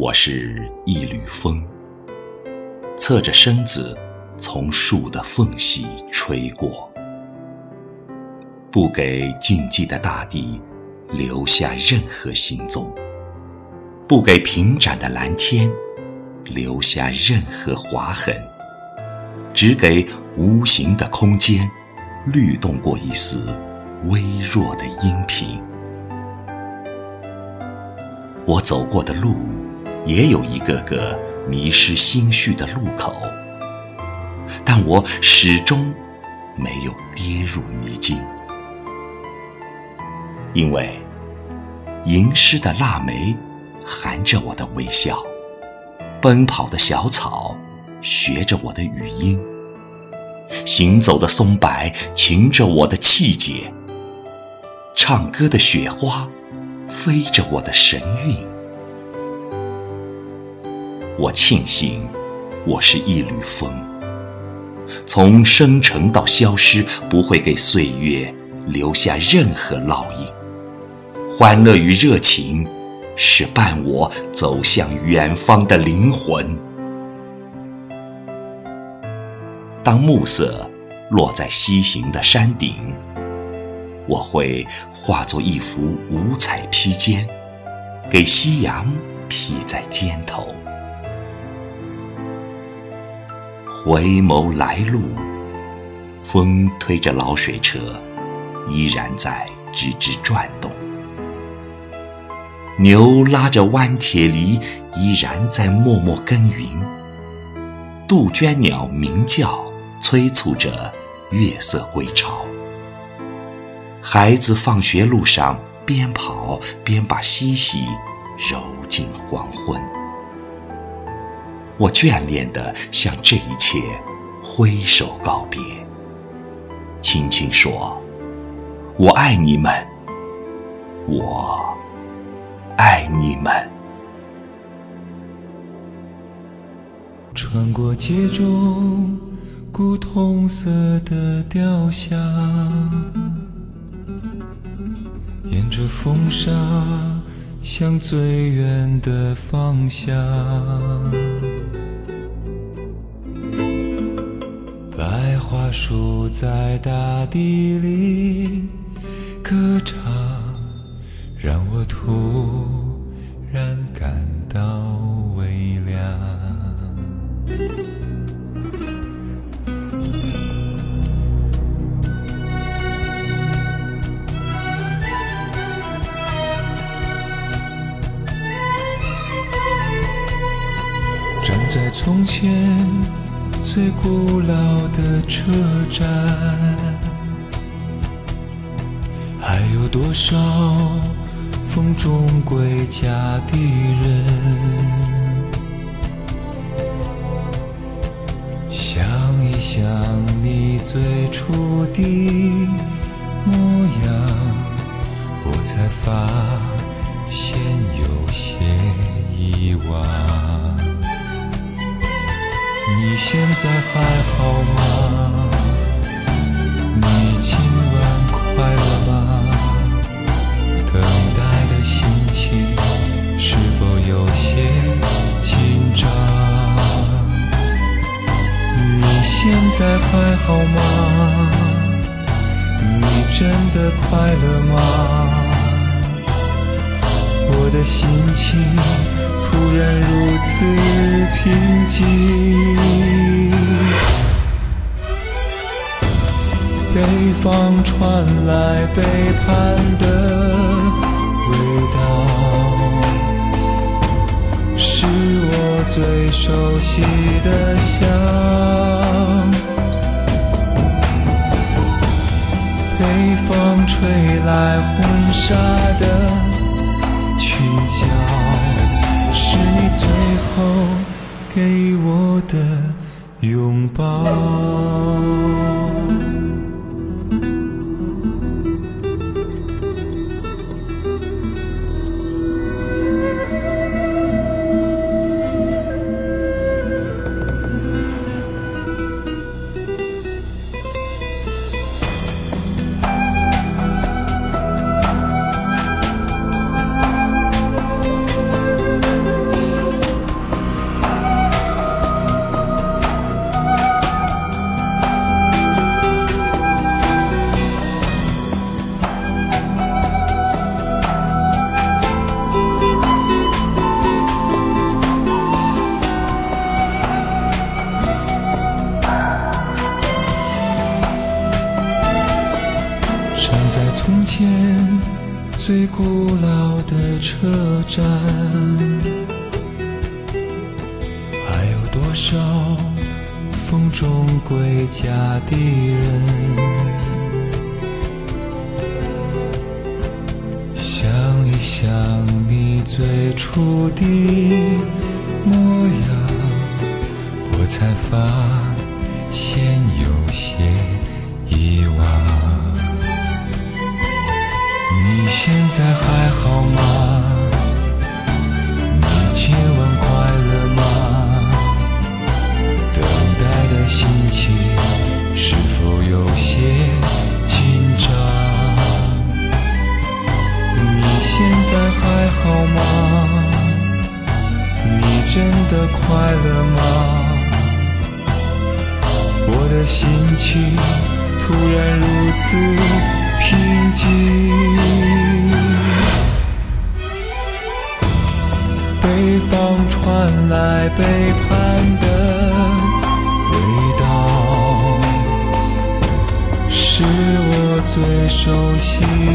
我是一缕风，侧着身子从树的缝隙吹过，不给静寂的大地留下任何行踪，不给平展的蓝天留下任何划痕，只给无形的空间律动过一丝微弱的音频。我走过的路。也有一个个迷失心绪的路口，但我始终没有跌入迷津，因为吟诗的腊梅含着我的微笑，奔跑的小草学着我的语音，行走的松柏擎着我的气节，唱歌的雪花飞着我的神韵。我庆幸，我是一缕风，从生成到消失，不会给岁月留下任何烙印。欢乐与热情，是伴我走向远方的灵魂。当暮色落在西行的山顶，我会化作一幅五彩披肩，给夕阳披在肩头。回眸来路，风推着老水车，依然在吱吱转动；牛拉着弯铁犁，依然在默默耕耘。杜鹃鸟鸣叫，催促着月色归巢。孩子放学路上边跑边把嬉戏揉进黄昏。我眷恋地向这一切挥手告别，轻轻说：“我爱你们，我爱你们。”穿过街中古铜色的雕像，沿着风沙向最远的方向。花树在大地里歌唱，让我突然感到微凉。站在从前。最古老的车站，还有多少风中归家的人？想一想你最初的模样，我才发你现在还好吗？你今晚快乐吗？等待的心情是否有些紧张？你现在还好吗？你真的快乐吗？我的心情。突然如此平静，方传来背叛的味道，是我最熟悉的香。北风吹来婚纱的裙角。是你最后给我的拥抱。古老的车站，还有多少风中归家的人？想一想你最初的模样，我才发现有些真的快乐吗？我的心情突然如此平静。北方传来背叛的味道，是我最熟悉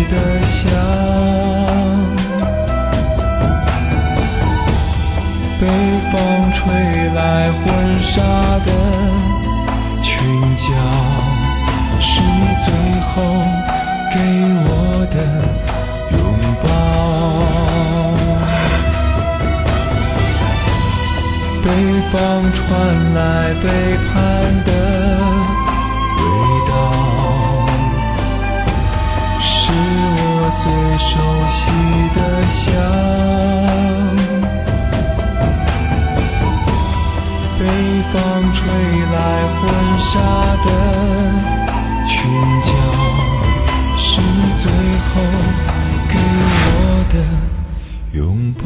的香。北风吹来婚纱的裙角，是你最后给我的拥抱。北方传来背叛的味道，是我最熟悉的香。吹来婚纱的裙角，是你最后给我的拥抱。